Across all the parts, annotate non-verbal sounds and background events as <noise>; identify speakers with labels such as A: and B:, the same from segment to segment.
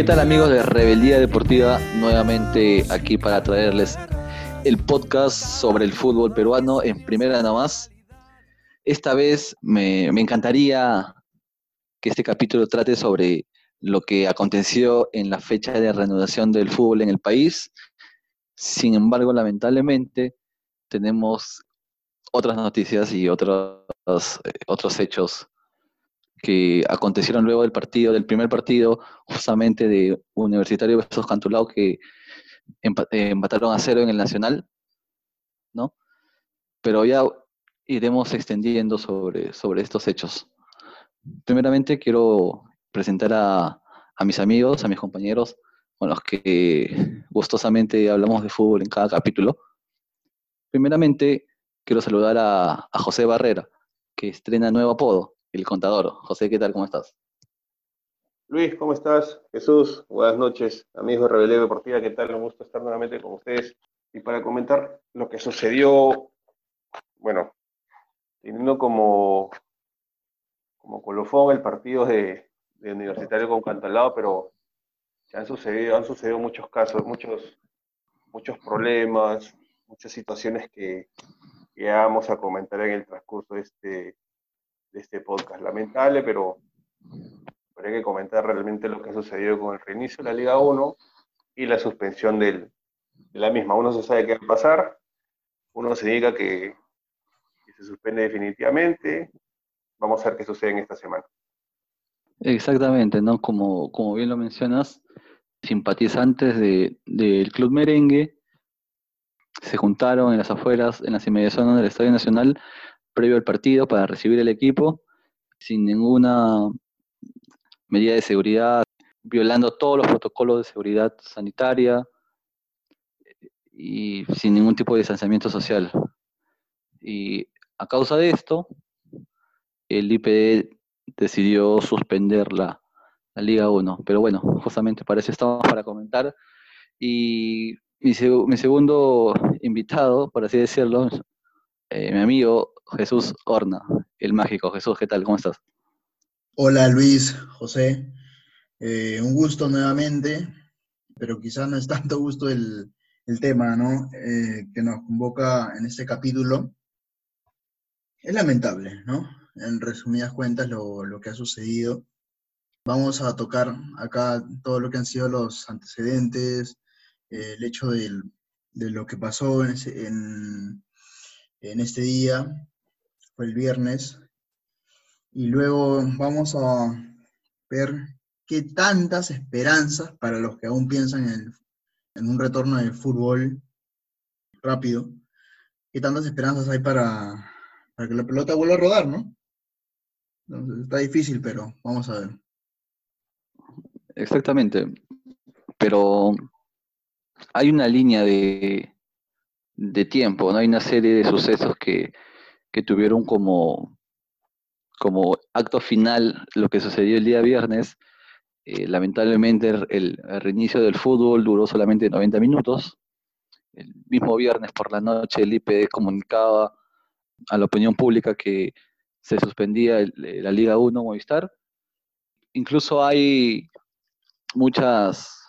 A: ¿Qué tal amigos de Rebeldía Deportiva? Nuevamente aquí para traerles el podcast sobre el fútbol peruano en primera nada más. Esta vez me, encantaría que este capítulo trate sobre lo que aconteció en la fecha de reanudación del fútbol en el país. Sin embargo, lamentablemente, tenemos otras noticias y otros, eh, otros hechos que acontecieron luego del partido, del primer partido, justamente de Universitario versus Cantulao, que empataron a cero en el Nacional, ¿no? Pero ya iremos extendiendo sobre, sobre estos hechos. Primeramente quiero presentar a, a mis amigos, a mis compañeros, con los que gustosamente hablamos de fútbol en cada capítulo. Primeramente, quiero saludar a, a José Barrera, que estrena nuevo apodo el contador. José, ¿qué tal? ¿Cómo estás?
B: Luis, ¿cómo estás? Jesús, buenas noches, amigos de Rebelión Deportiva, ¿qué tal? Un gusto estar nuevamente con ustedes y para comentar lo que sucedió, bueno, teniendo como, como colofón el partido de, Universitario con Cantalado, pero han sucedido, han sucedido muchos casos, muchos, muchos problemas, muchas situaciones que, que vamos a comentar en el transcurso de este, de este podcast. Lamentable, pero, hay que comentar realmente lo que ha sucedido con el reinicio de la Liga 1 y la suspensión del, de la misma. Uno se sabe qué va a pasar, uno se diga que, se suspende definitivamente. Vamos a ver qué sucede en esta semana.
A: Exactamente, ¿no? Como, como bien lo mencionas, simpatizantes del Club Merengue se juntaron en las afueras, en las inmediaciones del Estadio Nacional previo al partido para recibir el equipo sin ninguna medida de seguridad, violando todos los protocolos de seguridad sanitaria y sin ningún tipo de distanciamiento social. Y a causa de esto, el IPD decidió suspender la, Liga 1. Pero bueno, justamente para eso estamos para comentar. Y mi, mi segundo invitado, por así decirlo, eh, mi amigo Jesús Horna, el mágico. Jesús, ¿qué tal? ¿Cómo estás?
C: Hola Luis, José. Eh, un gusto nuevamente, pero quizás no es tanto gusto el, tema ¿no? Eh, que nos convoca en este capítulo. Es lamentable, ¿no? En resumidas cuentas, lo, que ha sucedido. Vamos a tocar acá todo lo que han sido los antecedentes, eh, el hecho de lo que pasó en este día, el viernes. Y luego vamos a ver qué tantas esperanzas para los que aún piensan en, en un retorno del fútbol rápido, qué tantas esperanzas hay para, para que la pelota vuelva a rodar, ¿no? está difícil, pero vamos a ver.
A: Exactamente. Pero hay una línea de, de tiempo, ¿no? Hay una serie de sucesos que, que tuvieron como, como acto final lo que sucedió el día viernes. Eh, lamentablemente el, reinicio del fútbol duró solamente 90 minutos. El mismo viernes por la noche el IPD comunicaba a la opinión pública que se suspendía la Liga 1 Movistar. Incluso hay muchas,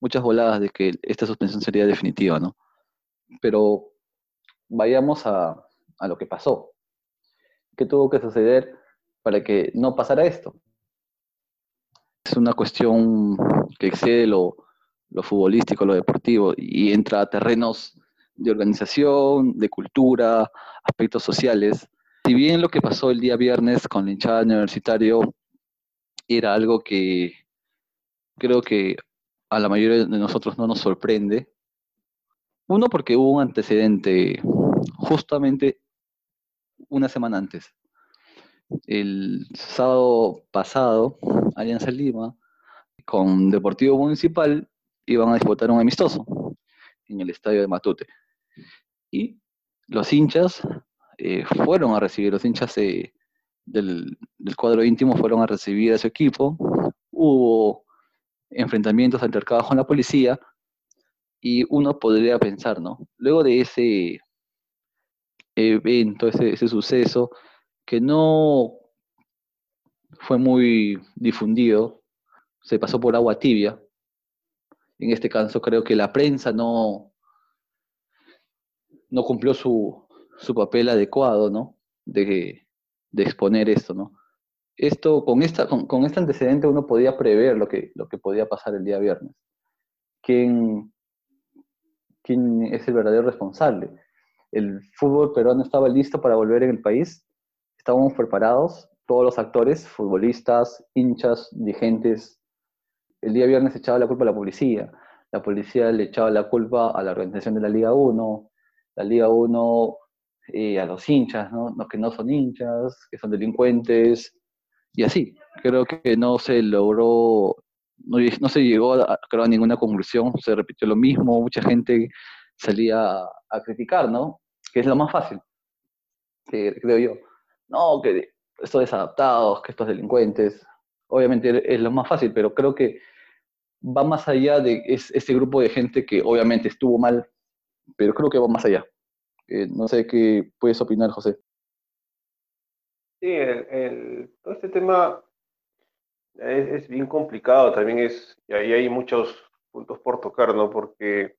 A: muchas voladas de que esta suspensión sería definitiva, ¿no? Pero vayamos a, a lo que pasó. ¿Qué tuvo que suceder para que no pasara esto? Es una cuestión que excede lo, futbolístico, lo deportivo, y entra a terrenos de organización, de cultura, aspectos sociales. Si bien lo que pasó el día viernes con la hinchada universitario era algo que creo que a la mayoría de nosotros no nos sorprende, uno porque hubo un antecedente justamente una semana antes. El sábado pasado, Alianza Lima con Deportivo Municipal iban a disputar un amistoso en el estadio de Matute. Y los hinchas eh, fueron a recibir, los hinchas del, del, cuadro íntimo fueron a recibir a su equipo. Hubo enfrentamientos, altercados con la policía, Y uno podría pensar, ¿no? Luego de ese evento, ese, ese suceso, que no fue muy difundido, se pasó por agua tibia. En este caso creo que la prensa no, no cumplió su, su papel adecuado, ¿no? De, de, exponer esto, ¿no? Esto, con, esta, con, este antecedente uno podía prever lo que, lo que podía pasar el día viernes. ¿Quién, quién es el verdadero responsable? El fútbol peruano estaba listo para volver en el país, estábamos preparados, todos los actores, futbolistas, hinchas, dirigentes. El día viernes echaba la culpa a la policía, la policía le echaba la culpa a la organización de la Liga 1, la Liga 1 eh, a los hinchas, ¿no? Los que no son hinchas, que son delincuentes, y así. Creo que no se logró, no, se llegó a, creo, a ninguna conclusión, se repitió lo mismo, mucha gente salía a, criticar, ¿no? Que es lo más fácil, creo yo. No, que estos desadaptados, que estos delincuentes, obviamente es lo más fácil, pero creo que va más allá de ese grupo de gente que obviamente estuvo mal pero creo que va más allá. Eh, no sé qué puedes opinar, José.
B: Sí, todo este tema es, bien complicado, también es, y ahí hay muchos puntos por tocar, ¿no? Porque,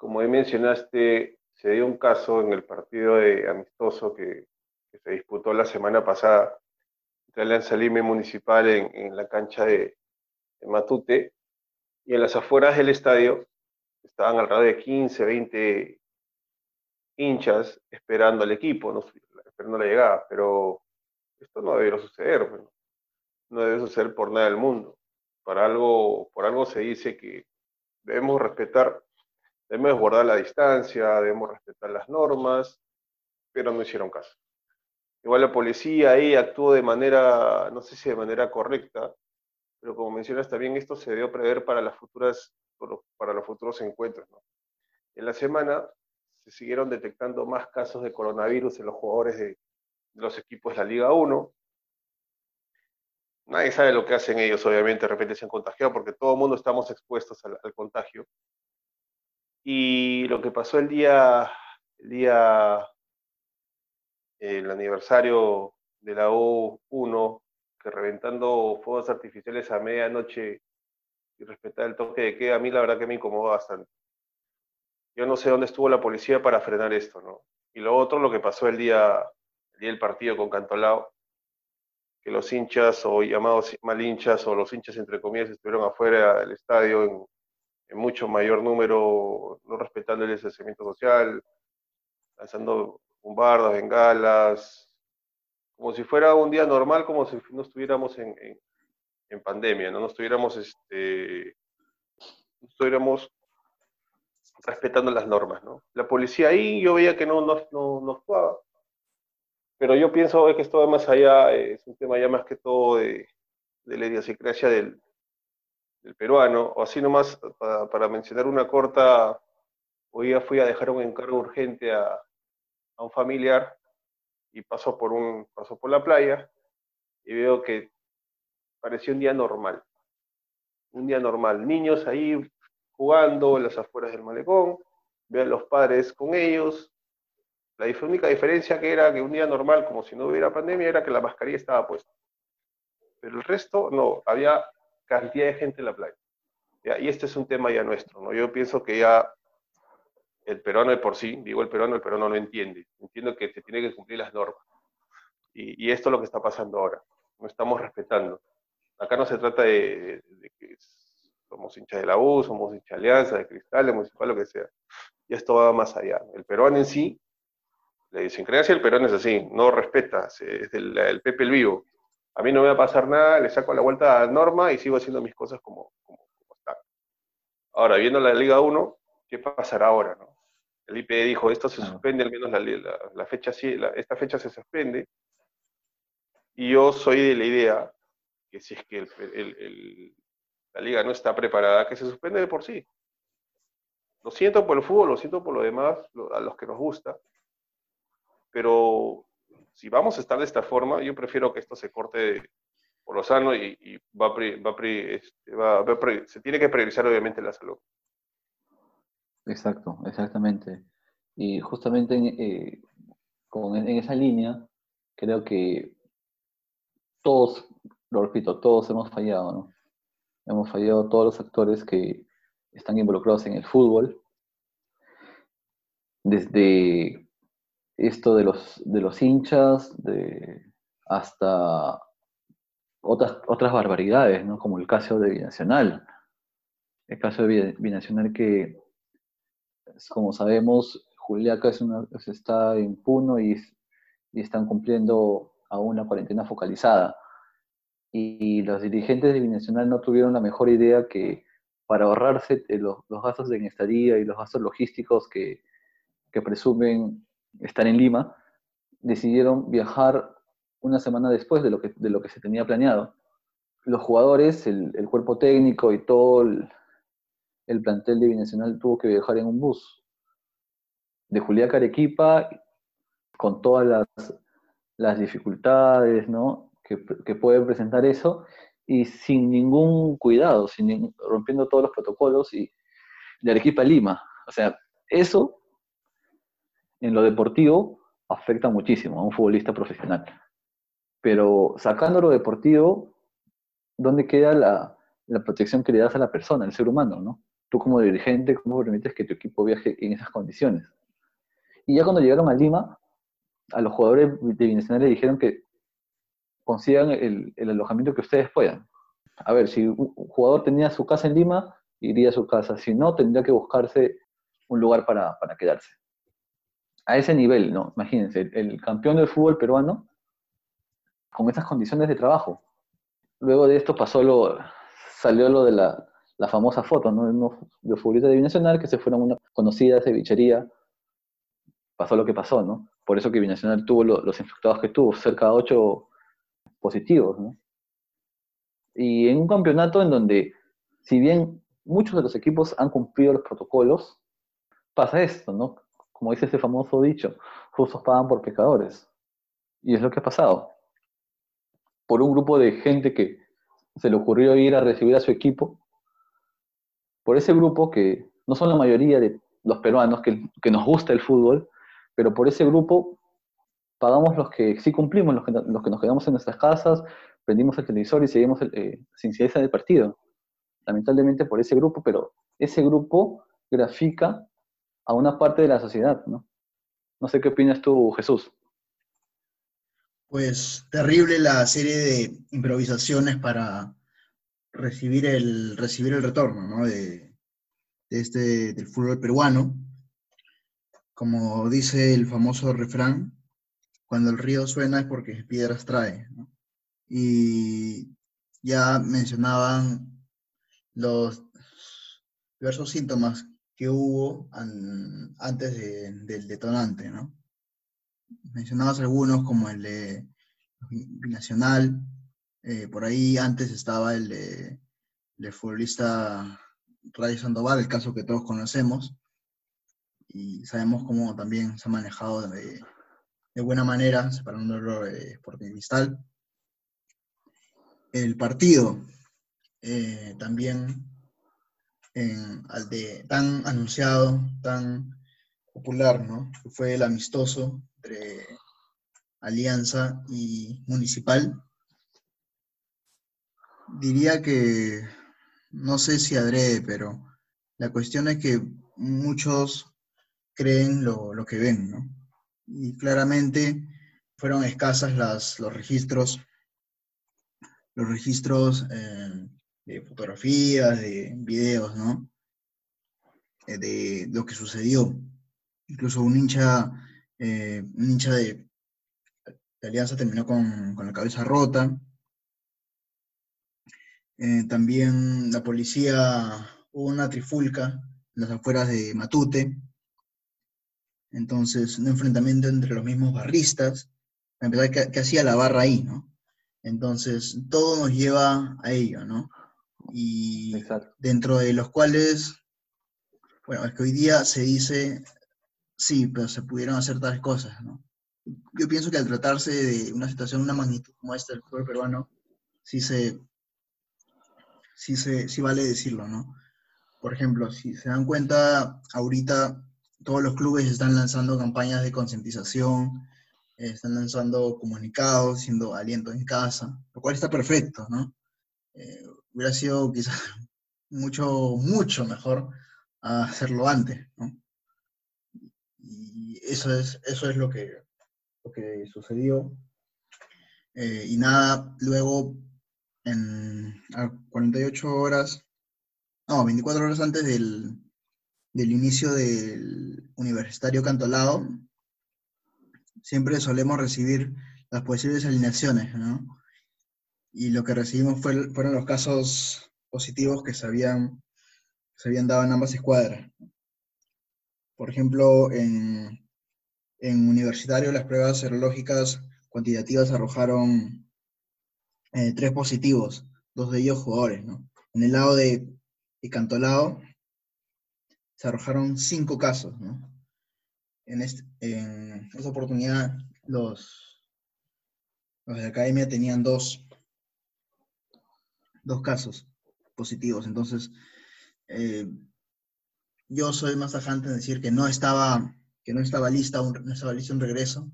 B: como mencionaste, se dio un caso en el partido de amistoso que, se disputó la semana pasada entre Alianza Lime Municipal en, la cancha de, de Matute, y en las afueras del estadio estaban alrededor de 15, 20 hinchas esperando al equipo, no, esperando la llegada, pero esto no debería suceder, bueno, no debe suceder por nada del mundo. Para algo, por algo se dice que debemos respetar, debemos guardar la distancia, debemos respetar las normas, pero no hicieron caso. Igual la policía ahí actuó de manera, no sé si de manera correcta, pero como mencionas también, esto se debió prever para los futuros encuentros. En la semana se siguieron detectando más casos de coronavirus en los jugadores de, los equipos de la Liga 1. Nadie sabe lo que hacen ellos, obviamente, de repente se han contagiado, porque todo el mundo estamos expuestos al, contagio. Y lo que pasó el día, el día, el aniversario de la U1, que reventando fuegos artificiales a medianoche y respetar el toque de queda, a mí la verdad que me incomodó bastante. Yo no sé dónde estuvo la policía para frenar esto, ¿no? Y lo otro, lo que pasó el día, el día del partido con Cantolao, que los hinchas o llamados mal hinchas o los hinchas entre comillas estuvieron afuera del estadio en, en mucho mayor número, no respetando el distanciamiento social, lanzando bombardas, bengalas, como si fuera un día normal, como si no estuviéramos en, en pandemia, no, nos estuviéramos, este, no estuviéramos respetando las normas, ¿no? La policía ahí yo veía que no, no, no, actuaba, pero yo pienso que esto va más allá, es un tema ya más que todo de, de la idiosincrasia del, del peruano, o así nomás, para, para, mencionar una corta, hoy fui a dejar un encargo urgente a, a un familiar y pasó por, un, pasó por la playa y veo que parecía un día normal. Un día normal. Niños ahí jugando en las afueras del malecón, vean los padres con ellos. La única diferencia que era que un día normal, como si no hubiera pandemia, era que la mascarilla estaba puesta. Pero el resto, no, había cantidad de gente en la playa. Y este es un tema ya nuestro, ¿no? Yo pienso que ya el peruano de por sí, digo el peruano, el peruano no entiende. Entiendo que se tiene que cumplir las normas. Y, y esto es lo que está pasando ahora. No estamos respetando. Acá no se trata de, que somos hinchas de la U, somos hinchas de Alianza, de Cristal, de Municipal, lo que sea. Y esto va más allá. El peruano en sí, la idiosincrasia del peruano es así, no respeta, es el, Pepe el vivo. A mí no me va a pasar nada, le saco la vuelta a Norma y sigo haciendo mis cosas como, como, están. Ahora, viendo la Liga 1, ¿qué pasará ahora? No? El IPE dijo, esto se suspende, al menos la, fecha, esta fecha se suspende. Y yo soy de la idea que si es que la liga no está preparada, que se suspende de por sí. Lo siento por el fútbol, lo siento por lo demás, a los que nos gusta, pero si vamos a estar de esta forma, yo prefiero que esto se corte por lo sano y, este, se tiene que priorizar obviamente la salud.
A: Exacto, exactamente. Y justamente en, eh, en esa línea, creo que todos, lo repito, todos hemos fallado, ¿no? Hemos fallado todos los actores que están involucrados en el fútbol, desde esto de los, de los hinchas, de, hasta otras, otras barbaridades, ¿no? como el caso de Binacional. El caso de Binacional que, como sabemos, Juliaca es una, está en Puno y, y están cumpliendo aún una cuarentena focalizada. Y los dirigentes de Binacional no tuvieron la mejor idea que para ahorrarse los, los gastos de estadía y los gastos logísticos que, que presumen estar en Lima, decidieron viajar una semana después de lo que, de lo que se tenía planeado. Los jugadores, el, cuerpo técnico y todo el, plantel de Binacional tuvo que viajar en un bus de Julián Arequipa con todas las, las dificultades ¿no? que, que puede presentar eso y sin ningún cuidado, sin, rompiendo todos los protocolos y de Arequipa a Lima. O sea, eso en lo deportivo afecta muchísimo a un futbolista profesional. Pero sacando lo deportivo, ¿dónde queda la, protección que le das a la persona, al ser humano, ¿no? Tú como dirigente, ¿cómo permites que tu equipo viaje en esas condiciones? Y ya cuando llegaron a Lima, a los jugadores de Binacional le dijeron que consigan el, alojamiento que ustedes puedan. A ver, si un jugador tenía su casa en Lima, iría a su casa. Si no, tendría que buscarse un lugar para, para quedarse a ese nivel, ¿no? Imagínense, el, campeón del fútbol peruano con esas condiciones de trabajo. Luego de esto pasó lo, salió lo de la, famosa foto, ¿no? De los futbolistas de Binacional que se fueron a una conocida cevichería. Pasó lo que pasó, ¿no? Por eso que Binacional tuvo los infectados que tuvo, cerca de ocho positivos, ¿no? Y en un campeonato en donde, si bien muchos de los equipos han cumplido los protocolos, pasa esto, ¿no? Como dice ese famoso dicho, justos pagan por pecadores. Y es lo que ha pasado. Por un grupo de gente que se le ocurrió ir a recibir a su equipo, por ese grupo que no son la mayoría de los peruanos que, nos gusta el fútbol, pero por ese grupo pagamos los que sí cumplimos, los que, nos quedamos en nuestras casas, prendimos el televisor y seguimos eh, sin del partido. Lamentablemente por ese grupo, pero ese grupo grafica a una parte de la sociedad, ¿no? No sé qué opinas tú, Jesús.
C: Pues terrible la serie de improvisaciones para recibir el, recibir el retorno, ¿no? De, este, del fútbol peruano. Como dice el famoso refrán, cuando el río suena es porque piedras trae. Y ya mencionaban los diversos síntomas que hubo antes del detonante, ¿no? Mencionabas algunos como el de Binacional, eh, por ahí antes estaba el de, futbolista Radio Sandoval, el caso que todos conocemos, y sabemos cómo también se ha manejado de, buena manera, separándolo de Sporting Cristal. El partido eh, también al de tan anunciado, tan popular, ¿no? Fue el amistoso entre Alianza y Municipal. Diría que, no sé si adrede, pero la cuestión es que muchos creen lo, que ven, ¿no? Y claramente fueron escasas las, los registros, los registros eh, fotografías, de videos, ¿no? Eh, de lo que sucedió. Incluso un hincha, eh, un hincha de, Alianza terminó con, la cabeza rota. Eh, también la policía, hubo una trifulca en las afueras de Matute. Entonces, un enfrentamiento entre los mismos barristas. empezar, ¿qué, ¿qué hacía la barra ahí, no? Entonces, todo nos lleva a ello, ¿no? Y dentro de los cuales, bueno, es que hoy día se dice, sí, pero se pudieron hacer tales cosas, ¿no? Yo pienso que al tratarse de una situación, una magnitud como esta del fútbol peruano, sí se, sí se, sí vale decirlo, ¿no? por ejemplo, si se dan cuenta, ahorita todos los clubes están lanzando campañas de concientización, están lanzando comunicados, haciendo aliento en casa, lo cual está perfecto, ¿no? Eh, hubiera sido quizás <laughs> mucho, mucho mejor hacerlo antes, ¿no? Y eso es, eso es lo que, lo que sucedió. Eh, y nada, luego en 48 horas, no, 24 horas antes del, del inicio del universitario cantolado, siempre solemos recibir las posibles alineaciones, ¿no? Y lo que recibimos fueron los casos positivos que se habían, se habían dado en ambas escuadras. Por ejemplo, en, en universitario las pruebas serológicas cuantitativas arrojaron eh, tres positivos, dos de ellos jugadores, ¿no? En el lado de, Cantolao se arrojaron cinco casos, ¿no? En, este, en esa oportunidad los, los de la academia tenían dos, dos casos positivos, entonces eh, yo soy más tajante en decir que no estaba, que no estaba lista un, no estaba listo un regreso,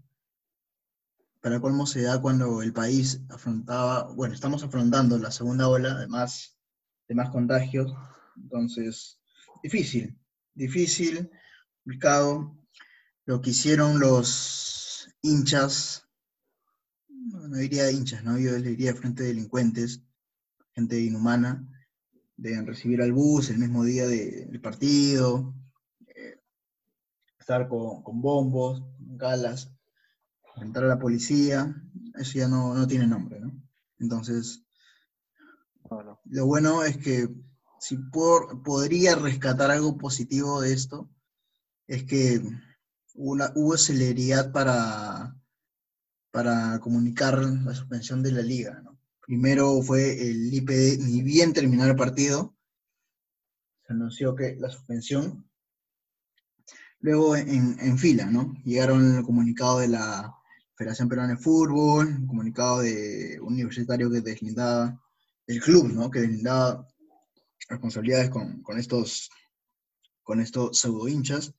C: para colmo se da cuando el país afrontaba, bueno, estamos afrontando la segunda ola de más, de más contagios, entonces, difícil, difícil, complicado. Lo que hicieron los hinchas, no, diría hinchas, ¿no? Yo les diría frente de delincuentes, gente inhumana, de recibir al bus el mismo día del partido, eh, estar con, con bombos, galas, entrar a la policía, eso ya no, no tiene nombre, ¿no? Entonces, lo bueno es que si por, podría rescatar algo positivo de esto, es que hubo celeridad para, para comunicar la suspensión de la liga. ¿no? Primero fue el IPD, ni bien terminar el partido, se anunció que la suspensión. Luego en, fila, ¿no? Llegaron el comunicado de la Federación Peruana de Fútbol, un comunicado de un universitario que deslindaba, el club, ¿no? Que deslindaba responsabilidades con, con estos, con estos pseudo hinchas.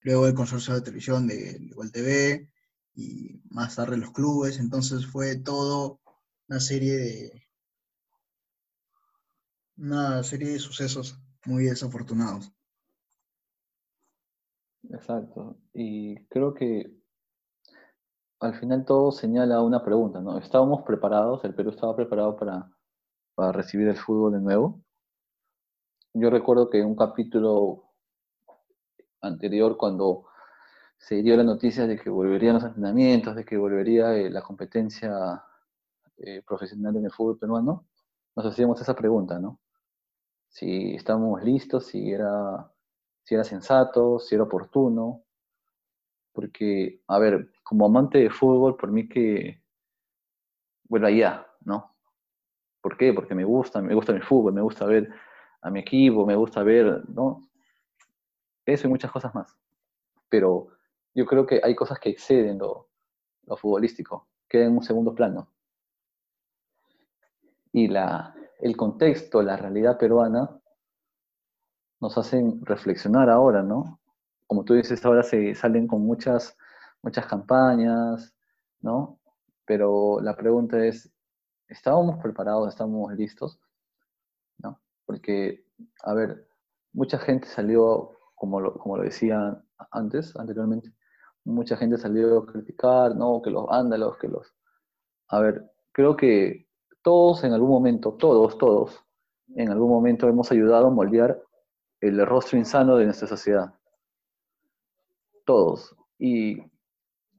C: Luego el consorcio de televisión de Igual TV y más tarde los clubes. Entonces fue todo una serie de una serie de sucesos muy desafortunados.
A: Exacto. Y creo que al final todo señala una pregunta, ¿no? ¿Estábamos preparados? ¿El Perú estaba preparado para, para recibir el fútbol de nuevo? Yo recuerdo que en un capítulo anterior, cuando se dio la noticia de que volverían los entrenamientos, de que volvería eh, la competencia eh, profesional en el fútbol peruano, nos hacíamos esa pregunta, ¿no? Si estábamos listos, si era, si era sensato, si era oportuno, porque, a ver, como amante de fútbol, por mí que vuelva allá, ¿no? ¿Por qué? Porque me gusta, me gusta el fútbol, me gusta ver a mi equipo, me gusta ver, ¿no? Eso y muchas cosas más. Pero yo creo que hay cosas que exceden lo, lo futbolístico, quedan en un segundo plano. Y la, el contexto, la realidad peruana, nos hacen reflexionar ahora, ¿no? Como tú dices, ahora se salen con muchas, muchas campañas, ¿no? Pero la pregunta es, ¿estábamos preparados, estamos listos? Porque, a ver, mucha gente salió, como lo, como lo decía antes, anteriormente, mucha gente salió a criticar, ¿no? Que los vándalos, que los... A ver, creo que todos en algún momento, todos, todos, en algún momento hemos ayudado a moldear el rostro insano de nuestra sociedad. Todos. Y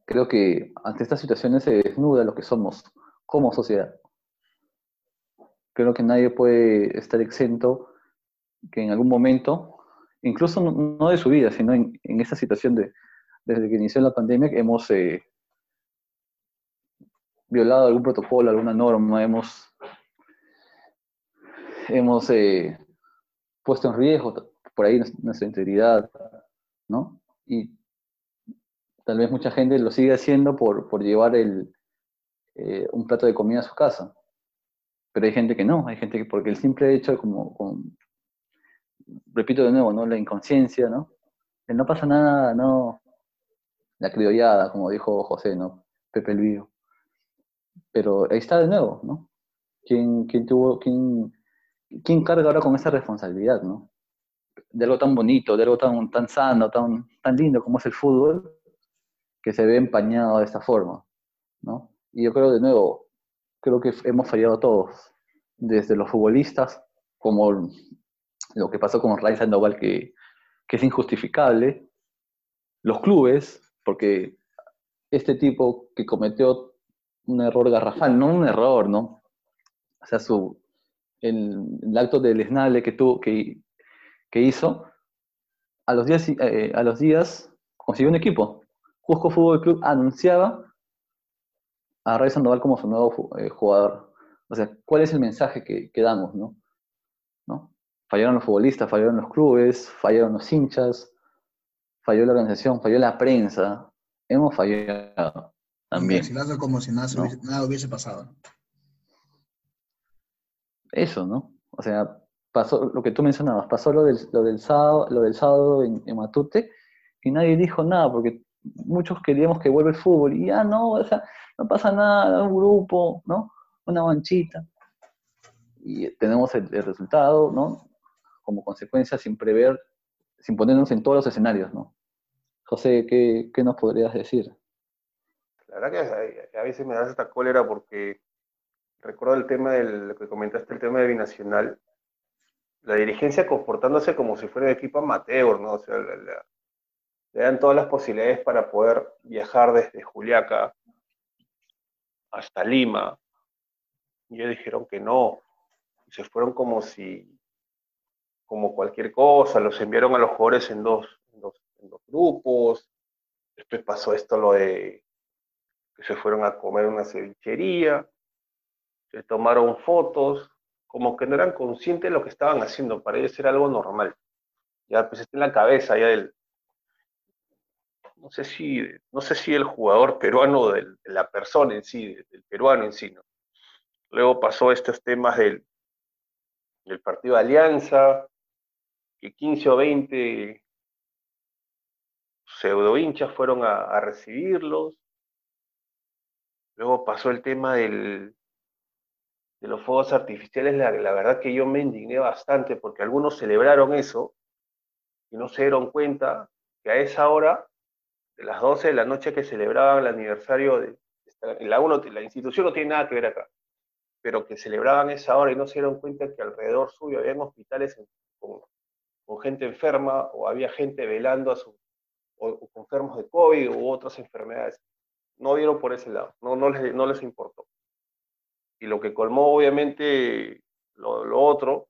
A: creo que ante estas situaciones se desnuda lo que somos como sociedad creo que nadie puede estar exento que en algún momento, incluso no, de su vida, sino en, en, esta situación de, desde que inició la pandemia, hemos eh, violado algún protocolo, alguna norma, hemos, hemos eh, puesto en riesgo por ahí nuestra integridad, ¿no? Y tal vez mucha gente lo sigue haciendo por, por llevar el, eh, un plato de comida a su casa pero hay gente que no, hay gente que porque el simple hecho como, repito de nuevo, ¿no? La inconsciencia, ¿no? No pasa nada, no. La criollada, como dijo José, ¿no? Pepe el. Pero ahí está de nuevo, ¿no? ¿Quién, quién tuvo, quién, quién carga ahora con esa responsabilidad, ¿no? De algo tan bonito, de algo tan, tan sano, tan, tan lindo como es el fútbol, que se ve empañado de esta forma, ¿no? Y yo creo de nuevo, creo que hemos fallado todos, desde los futbolistas, como lo que pasó con Ray Sandoval, que, que es injustificable, los clubes, porque este tipo que cometió un error garrafal, no un error, ¿no? O sea, su, el, acto deleznable que, tuvo, que, que hizo, a los, días, eh, a los días consiguió un equipo. Cusco Fútbol Club anunciaba a Ray Sandoval como su nuevo eh, jugador. O sea, ¿cuál es el mensaje que, que damos, no? ¿no? Fallaron los futbolistas, fallaron los clubes, fallaron los hinchas, falló la organización, falló la prensa. Hemos fallado también.
C: como si nada, nada hubiese pasado.
A: Eso, ¿no? O sea, pasó lo que tú mencionabas, pasó lo del, lo del sábado, lo del sábado en, Matute y nadie dijo nada porque muchos queríamos que vuelva el fútbol y ya no, o sea, no pasa nada, un grupo, ¿no? Una manchita. Y tenemos el, resultado, ¿no? Como consecuencia sin prever, sin ponernos en todos los escenarios, ¿no? José, ¿qué, qué nos podrías decir?
B: La verdad que a veces me da esta cólera porque recuerdo el tema del lo que comentaste, el tema de Binacional, la dirigencia comportándose como si fuera un equipo amateur, ¿no? O sea, le, dan todas las posibilidades para poder viajar desde Juliaca hasta Lima. Y ellos dijeron que no. Se fueron como si, como cualquier cosa, los enviaron a los jugadores en dos, en dos, en dos grupos. Después pasó esto lo de que se fueron a comer una cevichería se tomaron fotos, como que no eran conscientes de lo que estaban haciendo, para ellos era algo normal. Ya pues está en la cabeza ya del, no sé si, no sé si el jugador peruano, de la persona en sí, del peruano en sí, ¿no? Luego pasó estos temas del, del partido de Alianza, que 15 o 20 pseudo hinchas fueron a recibirlos. Luego pasó el tema del, de los fuegos artificiales, la, verdad que yo me indigné bastante porque algunos celebraron eso y no se dieron cuenta que a esa hora, de las 12 de la noche que celebraban el aniversario de la, la institución no tiene nada que ver acá, pero que celebraban esa hora y no se dieron cuenta que alrededor suyo había hospitales con, gente enferma o había gente velando a su, o, enfermos de COVID u otras enfermedades. No vieron por ese lado, no, no, les, no les importó. Y lo que colmó, obviamente, lo, otro,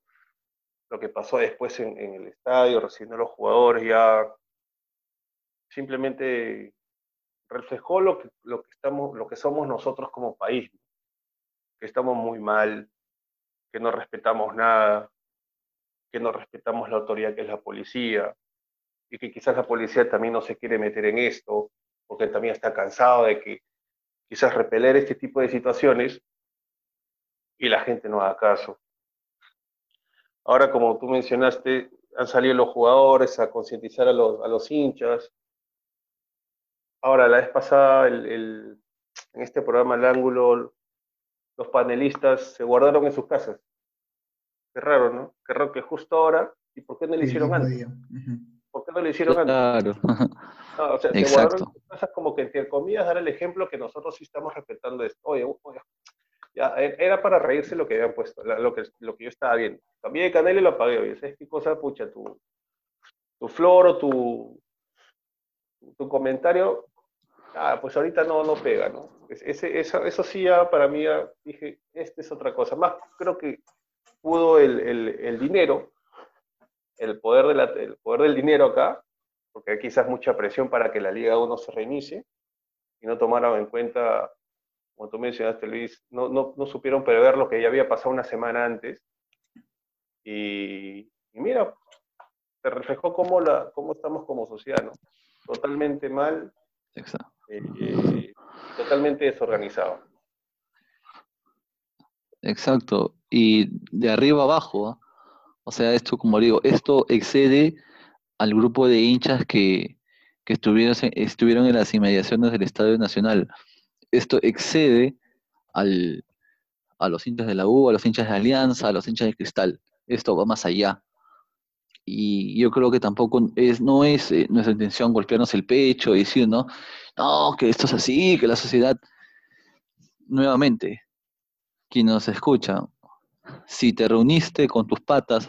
B: lo que pasó después en, el estadio, recibiendo a los jugadores, ya simplemente reflejó lo que, lo que, estamos, lo que somos nosotros como país, que estamos muy mal, que no respetamos nada, que no respetamos la autoridad que es la policía, y que quizás la policía también no se quiere meter en esto, porque también está cansado de que quizás repeler este tipo de situaciones y la gente no haga caso. Ahora, como tú mencionaste, han salido los jugadores a concientizar a los, a los hinchas. Ahora, la vez pasada, el, en este programa El Ángulo, los panelistas se guardaron en sus casas. Qué raro, ¿no? Qué raro que justo ahora, ¿y por qué no lo hicieron antes? ¿Por qué no lo hicieron antes? <laughs> Claro. <laughs> o sea, sus casas como que, entre comillas, dar el ejemplo que nosotros sí estamos respetando esto. Oye, oye e, era para reírse lo que habían puesto, lo que, lo que yo estaba viendo. Cambié de canal y lo apagué. Oye, ¿sabes qué cosa, pucha? Tu, tu flor o tu, tu comentario, ah, pues ahorita no, no pega, ¿no? Ese, eso, eso sí ya para mí ya dije, esta es otra cosa. Más creo que pudo el, el, el dinero, el poder, de la, el poder del dinero acá, porque hay quizás mucha presión para que la Liga 1 se reinicie, y no tomaron en cuenta como tú mencionaste, Luis, no, no, no supieron prever lo que ya había pasado una semana antes. Y, mira, se reflejó cómo, la, cómo estamos como sociedad, ¿no? Totalmente mal, Exacto. Eh, totalmente desorganizado.
A: Exacto. Y de arriba abajo, ¿ah? O sea, esto, como digo, esto excede al grupo de hinchas que, estuvieron, estuvieron en las inmediaciones del Estadio Nacional. Esto excede al, a los hinchas de la U, a los hinchas de Alianza, a los hinchas de Cristal. Esto va más allá. Y yo creo que tampoco es, no es eh, nuestra intención golpearnos el pecho y decir, ¿no? No, que esto es así, que la sociedad. Nuevamente, quien nos escucha, si te reuniste con tus patas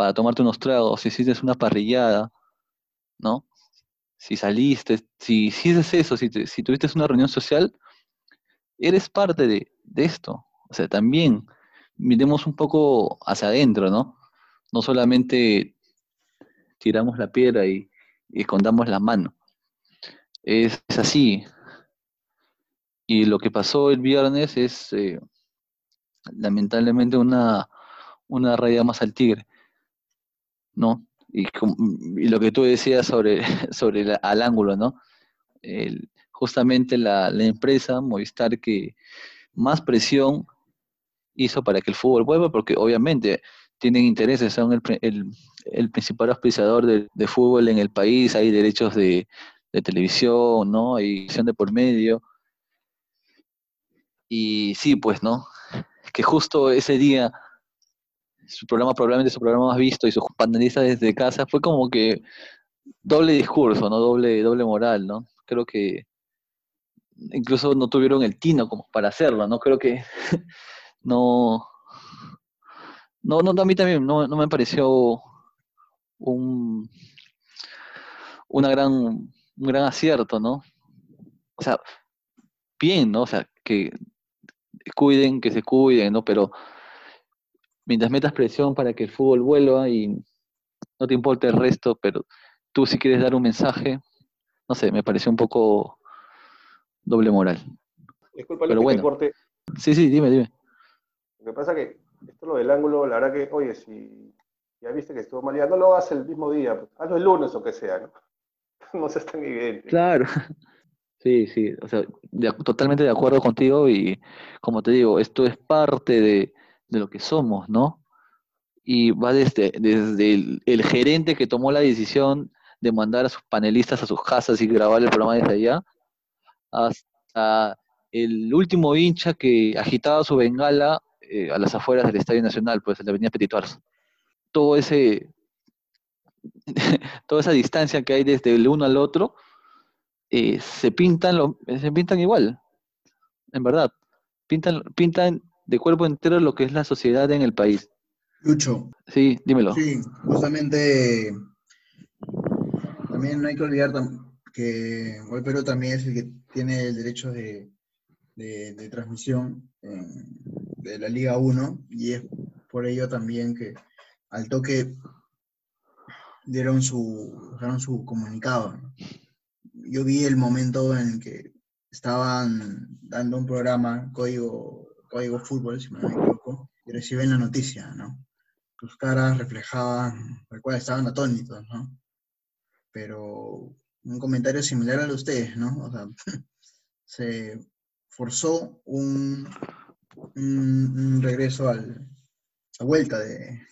A: para tomarte unos tragos, si hiciste una parrillada, ¿no? Si saliste, si hiciste eso, si, tuviste una reunión social, eres parte de, de esto. O sea, también miremos un poco hacia adentro, ¿no? No solamente tiramos la piedra y, escondamos la mano. Es, así. Y lo que pasó el viernes es eh, lamentablemente una, una raya más al tigre, ¿no? Y, lo que tú decías sobre, <laughs> sobre el, al ángulo, ¿no? justamente la, la, empresa Movistar que más presión hizo para que el fútbol vuelva, porque obviamente tienen intereses, son el, principal auspiciador de, fútbol en el país, hay derechos de, televisión, ¿no? Hay visión de por medio. Y sí, pues, ¿no? Que justo ese día, su programa, probablemente su programa más visto y sus panelistas desde casa, fue como que doble discurso, ¿no? Doble, doble moral, ¿no? Creo que incluso no tuvieron el tino como para hacerlo, ¿no? Creo que <laughs> no, no, no, a mí también no, me pareció un, una gran, un gran acierto, ¿no? O sea, bien, ¿no? O sea, que cuiden, que se cuiden, ¿no? Pero mientras metas presión para que el fútbol vuelva y no te importa el resto, pero tú si quieres dar un mensaje, no sé, me pareció un poco doble moral.
B: Disculpa, pero bueno. Corte.
A: Sí, sí, dime, dime.
B: Lo que pasa que esto lo del ángulo, la verdad que, oye, si ya viste que estuvo mal, ya no lo hagas el mismo día, pues, hazlo el lunes o que sea, ¿no? <laughs> no seas tan evidente.
A: Claro. <laughs> Sí, sí, o sea, totalmente de acuerdo contigo y como te digo, esto es parte de, lo que somos, ¿no? Y va desde, desde el, gerente que tomó la decisión de mandar a sus panelistas a sus casas y grabar el programa desde allá, hasta el último hincha que agitaba su bengala eh, a las afueras del Estadio Nacional, pues en la Avenida Petit Todo ese, <laughs> toda esa distancia que hay desde el uno al otro, eh, se pintan lo, se pintan igual, en verdad. Pintan, pintan de cuerpo entero lo que es la sociedad en el país.
C: Lucho.
A: Sí, dímelo.
C: Sí, justamente también no hay que olvidar que Perú también es el que tiene el derecho de, de, transmisión de la Liga 1 y es por ello también que al toque dieron su, su comunicado. Yo vi el momento en que estaban dando un programa, Código, Código Fútbol, si me equivoco, y reciben la noticia, ¿no? Sus caras reflejaban, cual estaban atónitos, ¿no? Pero un comentario similar al de ustedes, ¿no? O sea, <laughs> se forzó un, un, regreso al, a vuelta de,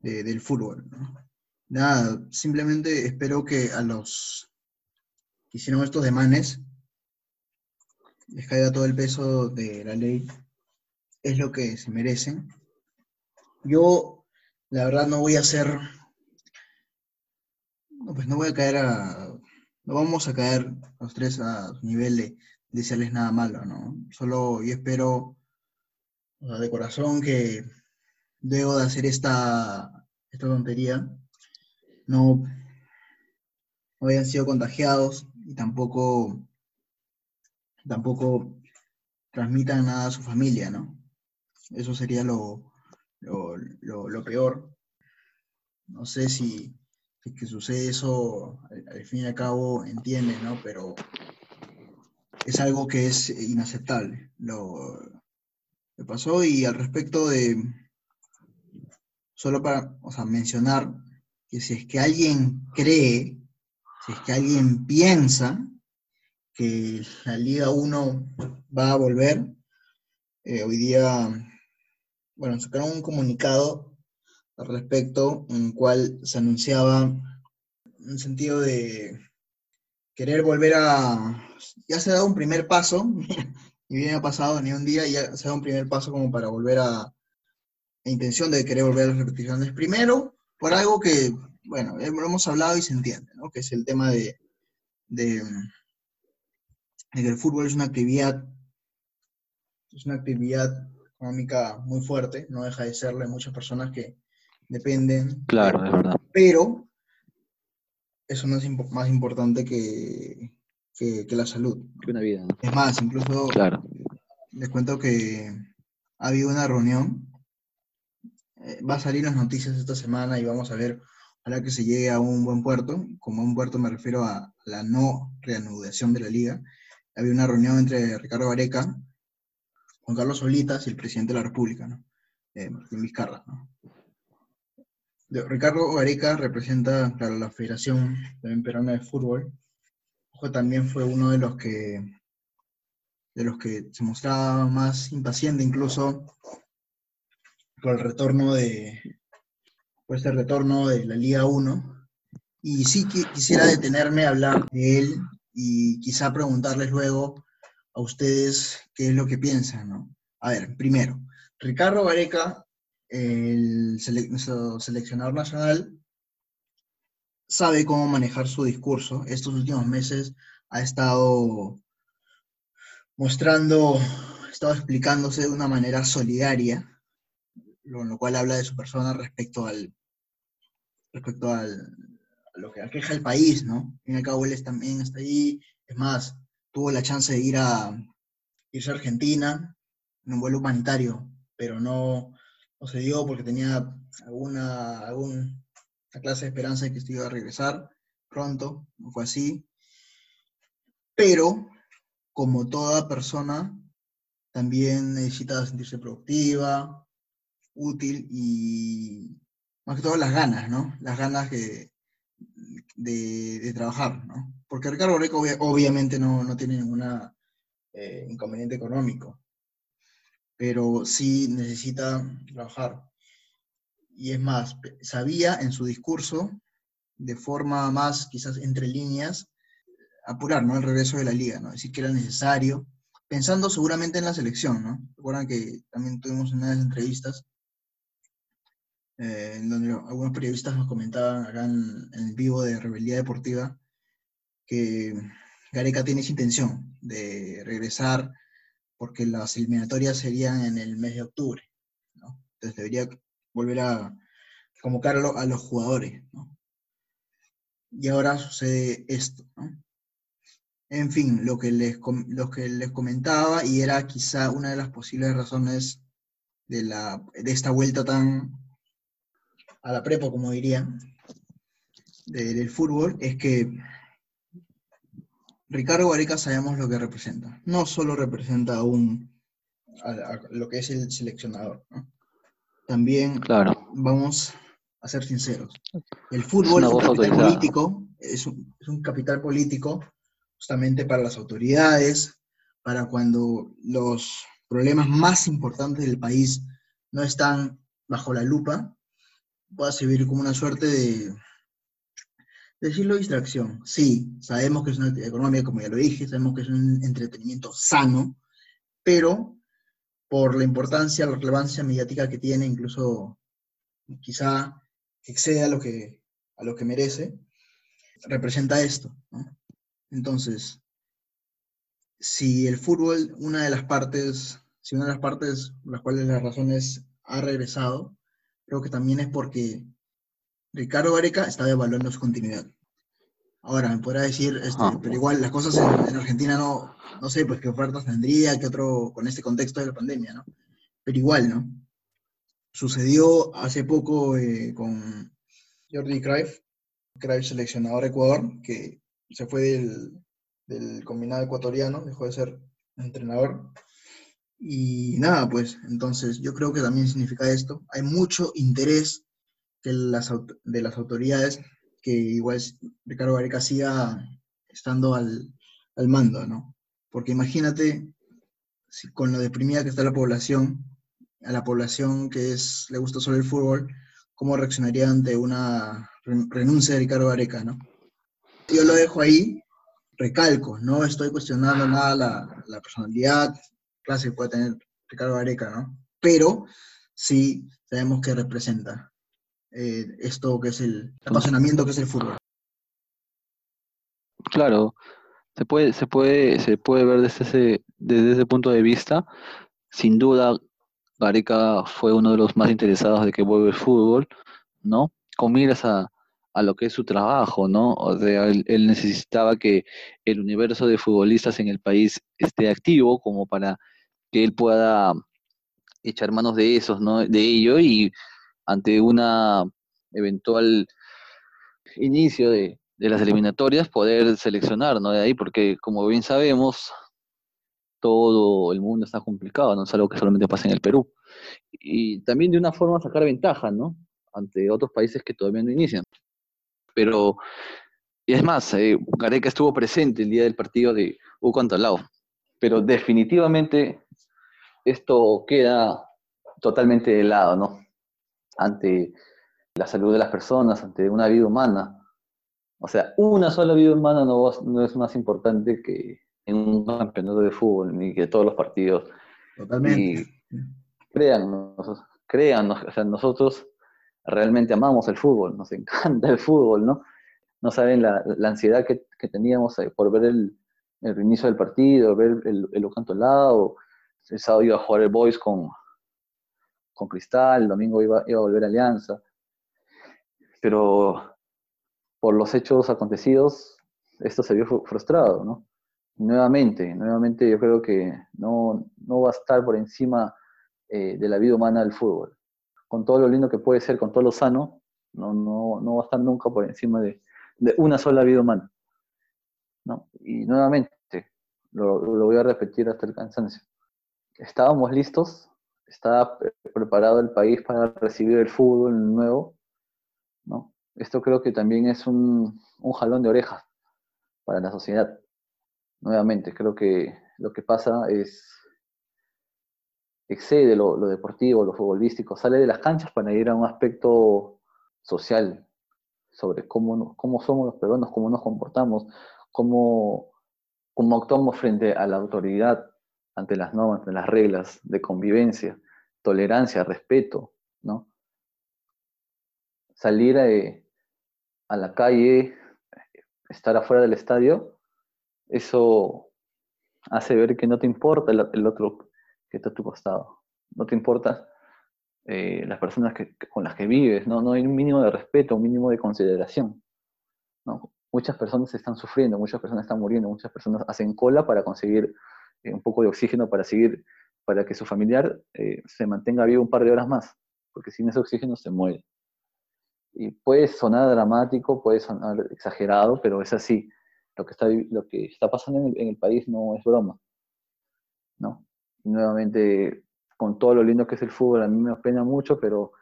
C: del fútbol. Nada, simplemente espero que a los que hicieron estos demanes les caiga todo el peso de la ley. Es lo que se merecen. Yo, la verdad, no voy a hacer. No, pues no voy a caer a. No vamos a caer los tres a nivel de desearles nada malo, ¿no? Solo yo espero de corazón que debo de hacer esta, esta tontería no, no hayan sido contagiados y tampoco, tampoco transmitan nada a su familia, ¿no? Eso sería lo, lo, peor. No sé si, si que sucede eso, al, fin y al cabo entiende, ¿no? Pero es algo que es inaceptable. Lo, me pasó y al respecto de, solo para mencionar que si es que alguien cree, si es que alguien piensa que la Liga 1 va a volver, eh, hoy día, bueno, sacaron un comunicado al respecto, en el cual se anunciaba un sentido de querer volver a... Ya se ha dado un primer paso, <laughs> y bien ha pasado ni un día, ya se ha dado un primer paso como para volver a... La intención de querer volver a las repeticiones. Primero, por algo que, bueno, lo hemos hablado y se entiende, ¿no? Que es el tema de, de, de que el fútbol es una actividad, es una actividad económica muy fuerte, no deja de serlo, hay muchas personas que dependen.
A: Claro, es verdad.
C: Pero eso no es impo- más importante que, que, que la salud.
A: Que una vida, ¿no?
C: Es más, incluso
A: Claro.
C: les cuento que ha habido una reunión, eh, va a salir las noticias esta semana y vamos a ver, ojalá que se llegue a un buen puerto. Como buen puerto me refiero a la no reanudación de la liga. Había una reunión entre Ricardo Vareca, Juan Carlos Solitas y el presidente de la República, ¿no? Eh, Martín Vizcarra, ¿no? Ricardo Gareca representa claro, la Federación Peruana de Fútbol. Ojo, también fue uno de los que de los que se mostraba más impaciente incluso por el retorno de por este retorno de la Liga 1. Y sí quisiera detenerme a hablar de él y quizá preguntarles luego a ustedes qué es lo que piensan, ¿no? A ver, primero, Ricardo Gareca el seleccionador nacional sabe cómo manejar su discurso. Estos últimos meses ha estado mostrando, ha estado explicándose de una manera solidaria, lo, cual habla de su persona respecto al respecto al, a lo que aqueja el país, ¿no? Y al cabo, también está ahí. Es más, tuvo la chance de ir a irse a Argentina en un vuelo humanitario, pero no, no se dio porque tenía alguna, alguna clase de esperanza de que esto iba a regresar pronto, no fue así. Pero, como toda persona, también necesita sentirse productiva, útil y más que todo las ganas, ¿no? Las ganas de, de, trabajar, ¿no? Porque Ricardo obvia- obviamente no, no tiene ninguna eh, inconveniente económico, pero sí necesita trabajar. Y es más, sabía en su discurso, de forma más quizás entre líneas, apurar, ¿no? El regreso de la liga, ¿no? Decir que era necesario, pensando seguramente en la selección, ¿no? Recuerdan que también tuvimos una de las entrevistas eh, en donde algunos periodistas nos comentaban acá en, en vivo de Rebeldía Deportiva que Gareca tiene esa intención de regresar porque las eliminatorias serían en el mes de octubre. Entonces debería volver a convocar a, lo- a los jugadores. Y ahora sucede esto. En fin, lo que, les, lo que les comentaba y era quizá una de las posibles razones de, la, de esta vuelta tan a la prepa, como diría, de- del fútbol, es que Ricardo Gareca sabemos lo que representa. No solo representa a un, a, a lo que es el seleccionador, ¿no? También
A: Claro.
C: vamos a ser sinceros. El fútbol es un capital
A: autorizada.
C: político, es un, es un capital político justamente para las autoridades, para cuando los problemas más importantes del país no están bajo la lupa, pueda servir como una suerte de, de decirlo distracción. Sí, sabemos que es una actividad económica, como ya lo dije, sabemos que es un entretenimiento sano, pero por la importancia, la relevancia mediática que tiene, incluso quizá excede a lo que, a lo que merece, representa esto. Entonces, si el fútbol, una de las partes, si una de las partes las cuales las razones ha regresado, creo que también es porque Ricardo Gareca estaba evaluando su continuidad. Ahora, me podrá decir, este,
A: Ajá.
C: pero igual las cosas en, en Argentina no, no sé, pues qué ofertas tendría, qué otro, con este contexto de la pandemia, ¿no? Pero igual, ¿no? Sucedió hace poco eh, con Jordi Cruyff, Cruyff seleccionador de Ecuador, que se fue del, del combinado ecuatoriano, dejó de ser entrenador. Y nada, pues entonces yo creo que también significa esto. Hay mucho interés que las, de las autoridades que igual Ricardo Gareca siga estando al, al mando, ¿no? Porque imagínate con lo deprimida que está la población, a la población que es, le gusta solo el fútbol, cómo reaccionaría ante una renuncia de Ricardo Gareca, ¿no? Yo lo dejo ahí, recalco, no estoy cuestionando nada la personalidad, clase puede tener Ricardo Gareca, ¿no? Pero sí sabemos que representa eh, esto que es el apasionamiento que es el fútbol.
A: Claro, se puede, se puede, se puede ver desde ese, desde ese punto de vista. Sin duda, Gareca fue uno de los más interesados de que vuelva el fútbol, ¿no? Con miras a, a lo que es su trabajo, ¿no? O sea, él, necesitaba que el universo de futbolistas en el país esté activo como para que él pueda echar manos de esos, ¿no? De ello y ante una eventual inicio de, las eliminatorias poder seleccionar, ¿no? De ahí, porque como bien sabemos, todo el mundo está complicado, no es algo que solamente pasa en el Perú. Y también de una forma sacar ventaja, ¿no? Ante otros países que todavía no inician. Pero, y es más, eh, Gareca estuvo presente el día del partido de U contra Lao. Pero definitivamente esto queda totalmente de lado, ¿no? Ante la salud de las personas, ante una vida humana. O sea, una sola vida humana no, no es más importante que en un campeonato de fútbol, ni que todos los partidos.
C: Totalmente. Y
A: créannos, créannos, o sea, nosotros realmente amamos el fútbol, nos encanta el fútbol, ¿no? No saben la, ansiedad que, teníamos eh, por ver el, el inicio del partido, ver el, el al lado. El sábado iba a jugar el Boys con, con Cristal, el domingo iba, iba a volver a Alianza. Pero por los hechos acontecidos, esto se vio frustrado, ¿no? Nuevamente, nuevamente yo creo que no, no va a estar por encima eh, de la vida humana el fútbol con todo lo lindo que puede ser, con todo lo sano, no, no, no va a estar nunca por encima de, de una sola vida humana. ¿no? Y nuevamente, lo, lo, voy a repetir hasta el cansancio. Estábamos listos, estaba preparado el país para recibir el fútbol nuevo. ¿no? Esto creo que también es un, un jalón de orejas para la sociedad. Nuevamente, creo que lo que pasa es excede lo, deportivo, lo futbolístico, sale de las canchas para ir a un aspecto social sobre cómo, cómo somos los peruanos, cómo nos comportamos, cómo, cómo actuamos frente a la autoridad, ante las normas, ante las reglas de convivencia, tolerancia, respeto, ¿no? Salir a, la calle, estar afuera del estadio, eso hace ver que no te importa el otro que está a tu costado. No te importa eh, las personas que, con las que vives, ¿no? no hay un mínimo de respeto, un mínimo de consideración. ¿no? Muchas personas están sufriendo, muchas personas están muriendo, muchas personas hacen cola para conseguir eh, un poco de oxígeno para seguir, para que su familiar eh, se mantenga vivo un par de horas más, porque sin ese oxígeno se muere. Y puede sonar dramático, puede sonar exagerado, pero es así. Lo que está, lo que está pasando en el, en el país no es broma. ¿no? nuevamente, con todo lo lindo que es el fútbol, a mí me apena mucho, pero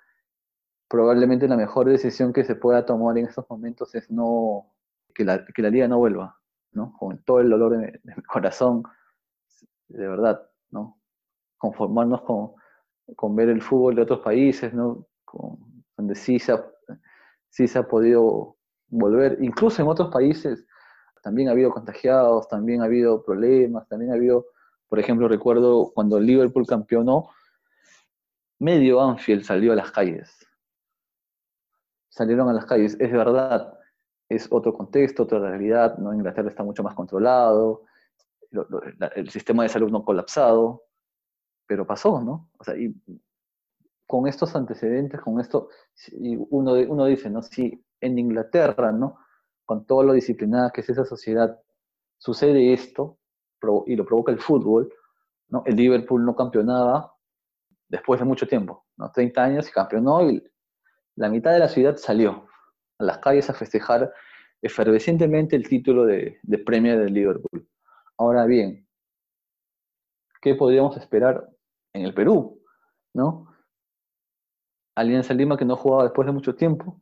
A: probablemente la mejor decisión que se pueda tomar en estos momentos es no que la, que la liga no vuelva, ¿no? Con todo el dolor de, mi corazón, de verdad, ¿no? Conformarnos con, ver el fútbol de otros países, ¿no? donde sí se, ha, podido volver, incluso en otros países también ha habido contagiados, también ha habido problemas, también ha habido por ejemplo, recuerdo cuando Liverpool campeonó, medio Anfield salió a las calles. Salieron a las calles, es verdad, es otro contexto, otra realidad, ¿no? Inglaterra está mucho más controlado, el sistema de salud no colapsado, pero pasó, ¿no? O sea, y con estos antecedentes, con esto, uno, uno dice, ¿no? Si en Inglaterra, ¿no? Con todo lo disciplinada que es esa sociedad, sucede esto, y lo provoca el fútbol, ¿no? el Liverpool no campeonaba después de mucho tiempo, ¿no? 30 años y campeonó y la mitad de la ciudad salió a las calles a festejar efervescentemente el título de, de premio del Liverpool. Ahora bien, ¿qué podríamos esperar en el Perú? ¿no? Alianza Lima que no jugaba después de mucho tiempo,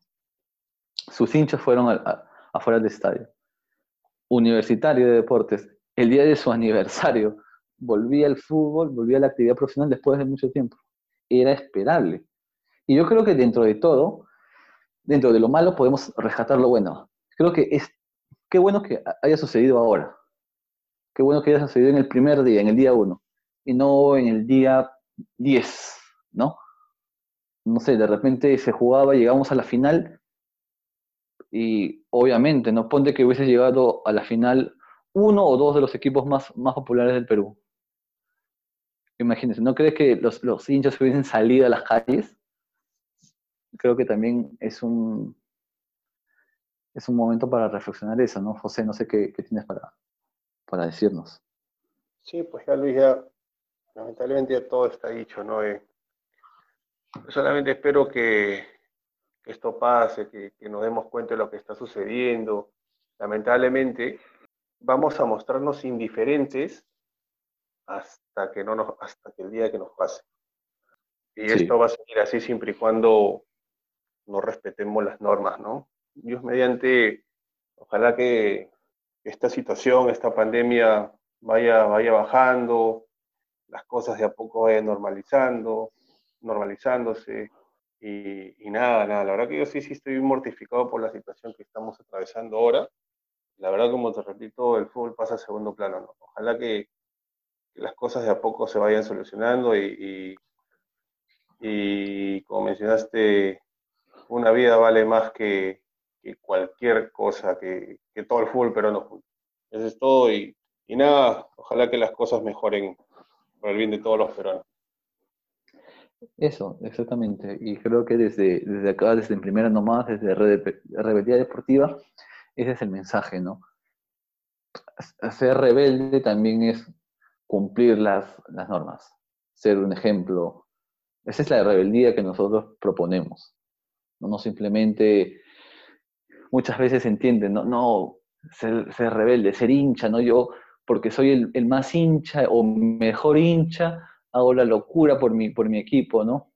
A: sus hinchas fueron afuera del estadio. Universitario de Deportes el día de su <laughs> aniversario, volvía al fútbol, volvía a la actividad profesional después de mucho tiempo. Era esperable. Y yo creo que dentro de todo, dentro de lo malo, podemos rescatar lo bueno. Creo que es, qué bueno que haya sucedido ahora. Qué bueno que haya sucedido en el primer día, en el día uno, y no en el día 10, ¿no? No sé, de repente se jugaba, llegamos a la final y obviamente, ¿no? Ponte que hubiese llegado a la final uno o dos de los equipos más, más populares del Perú. Imagínense, ¿no crees que los, los hinchas hubiesen salido a las calles? Creo que también es un, es un momento para reflexionar eso, ¿no? José, no sé qué tienes para, para decirnos.
B: Sí, pues ya Luis, ya lamentablemente ya todo está dicho, ¿no? Eh, solamente espero que, que esto pase, que, que, nos demos cuenta de lo que está sucediendo. Lamentablemente vamos a mostrarnos indiferentes hasta que, no nos, hasta que el día que nos pase. Y sí. esto va a seguir así siempre y cuando no respetemos las normas, ¿no? Dios mediante, ojalá que esta situación, esta pandemia vaya, vaya bajando, las cosas de a poco vayan normalizando, normalizándose. Y, y, nada, nada, la verdad que yo sí, sí estoy mortificado por la situación que estamos atravesando ahora. La verdad, como te repito, el fútbol pasa a segundo plano. ¿no? Ojalá que, que, las cosas de a poco se vayan solucionando y, y, y como mencionaste, una vida vale más que, que cualquier cosa, que, todo el fútbol pero no Eso es todo y, y, nada, ojalá que las cosas mejoren por el bien de todos los peruanos.
A: Eso, exactamente. Y creo que desde, desde acá, desde en primera nomás, desde Rebeldía Deportiva, ese es el mensaje, ¿no? Ser rebelde también es cumplir las, las normas, ser un ejemplo. Esa es la rebeldía que nosotros proponemos. No simplemente muchas veces entienden, no, no ser, ser, rebelde, ser hincha, ¿no? Yo, porque soy el, el, más hincha o mejor hincha, hago la locura por mi, por mi equipo, ¿no?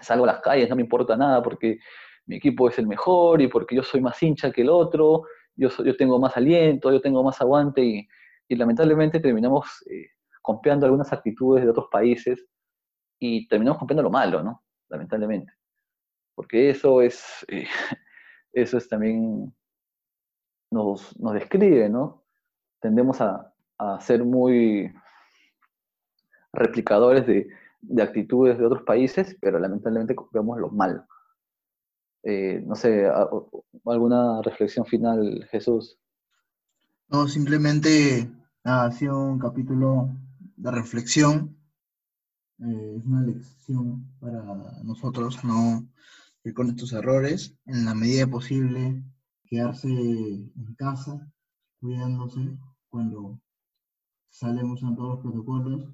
A: Salgo a las calles, no me importa nada porque mi equipo es el mejor y porque yo soy más hincha que el otro, yo, soy, yo tengo más aliento, yo tengo más aguante y, y lamentablemente terminamos eh, algunas actitudes de otros países y terminamos copiando lo malo, ¿no? Lamentablemente. Porque eso es, eh, <laughs> eso es también, nos, nos describe, ¿no? Tendemos a, a ser muy replicadores de, de, actitudes de otros países, pero lamentablemente copiamos lo malo. Eh, no sé, ¿alguna reflexión final, Jesús?
C: No, simplemente ha sido un capítulo de reflexión. Eh, es una lección para nosotros, no ir con estos errores, en la medida posible, quedarse en casa, cuidándose cuando salen usando todos los protocolos.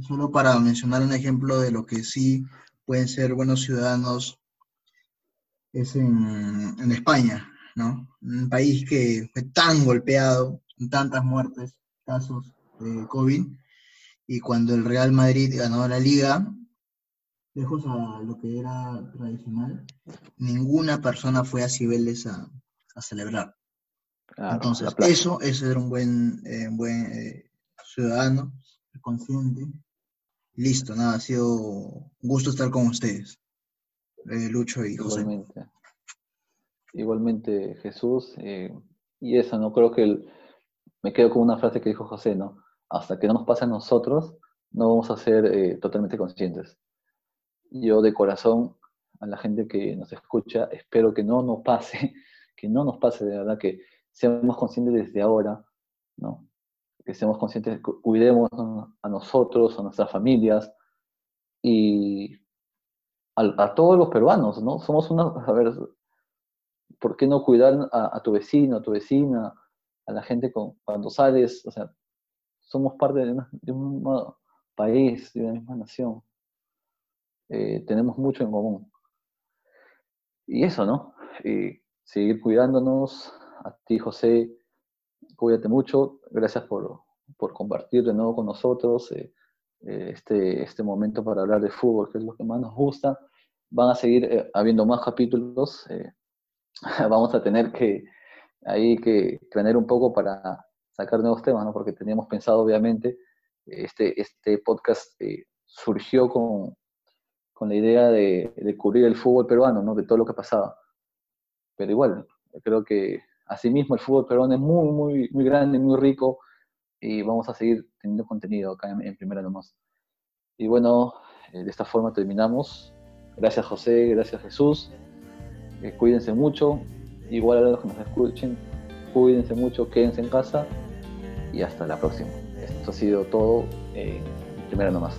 C: Solo para mencionar un ejemplo de lo que sí pueden ser buenos ciudadanos es en, en España, ¿no? Un país que fue tan golpeado, con tantas muertes, casos de COVID, y cuando el Real Madrid ganó la liga, lejos a lo que era tradicional, ninguna persona fue a Cibeles a, a celebrar. Claro, Entonces, eso es ser un buen, eh, buen eh, ciudadano, consciente. Listo, nada, ha sido un gusto estar con ustedes, eh, Lucho y José.
A: Igualmente, Igualmente Jesús. Y eso, no creo que el, me quedo con una frase que dijo José, ¿no? Hasta que no nos pase a nosotros, no vamos a ser totalmente conscientes yo de corazón a la gente que nos escucha, espero que no nos pase, <laughs> que no nos pase de verdad, que seamos conscientes desde ahora, ¿no? Que seamos conscientes, cuidemos a nosotros, a nuestras familias y a, todos los peruanos, ¿no? Somos una, a ver, ¿por qué no cuidar a, tu vecino, a tu vecina, a la gente con, cuando sales? O sea, somos parte de, de un mismo país, de una misma nación eh, tenemos mucho en común. Y eso, ¿no? Y seguir cuidándonos. A ti, José, cuídate mucho. Gracias por, por compartir de nuevo con nosotros eh, eh, este, este momento para hablar de fútbol, que es lo que más nos gusta. Van a seguir eh, habiendo más capítulos. <laughs> vamos a tener que ahí que planear un poco para sacar nuevos temas, ¿no? Porque teníamos pensado, obviamente, este, este podcast surgió con, con la idea de, cubrir el fútbol peruano, ¿no? De todo lo que pasaba. Pero igual, creo que asimismo el fútbol peruano es muy, muy, muy grande, muy rico y vamos a seguir teniendo contenido acá en, Primera Nomás. Y bueno, eh, de esta forma terminamos. Gracias José, gracias Jesús. Eh, cuídense mucho. Igual a los que nos escuchen, cuídense mucho, quédense en casa y hasta la próxima. Esto ha sido todo en Primera Nomás.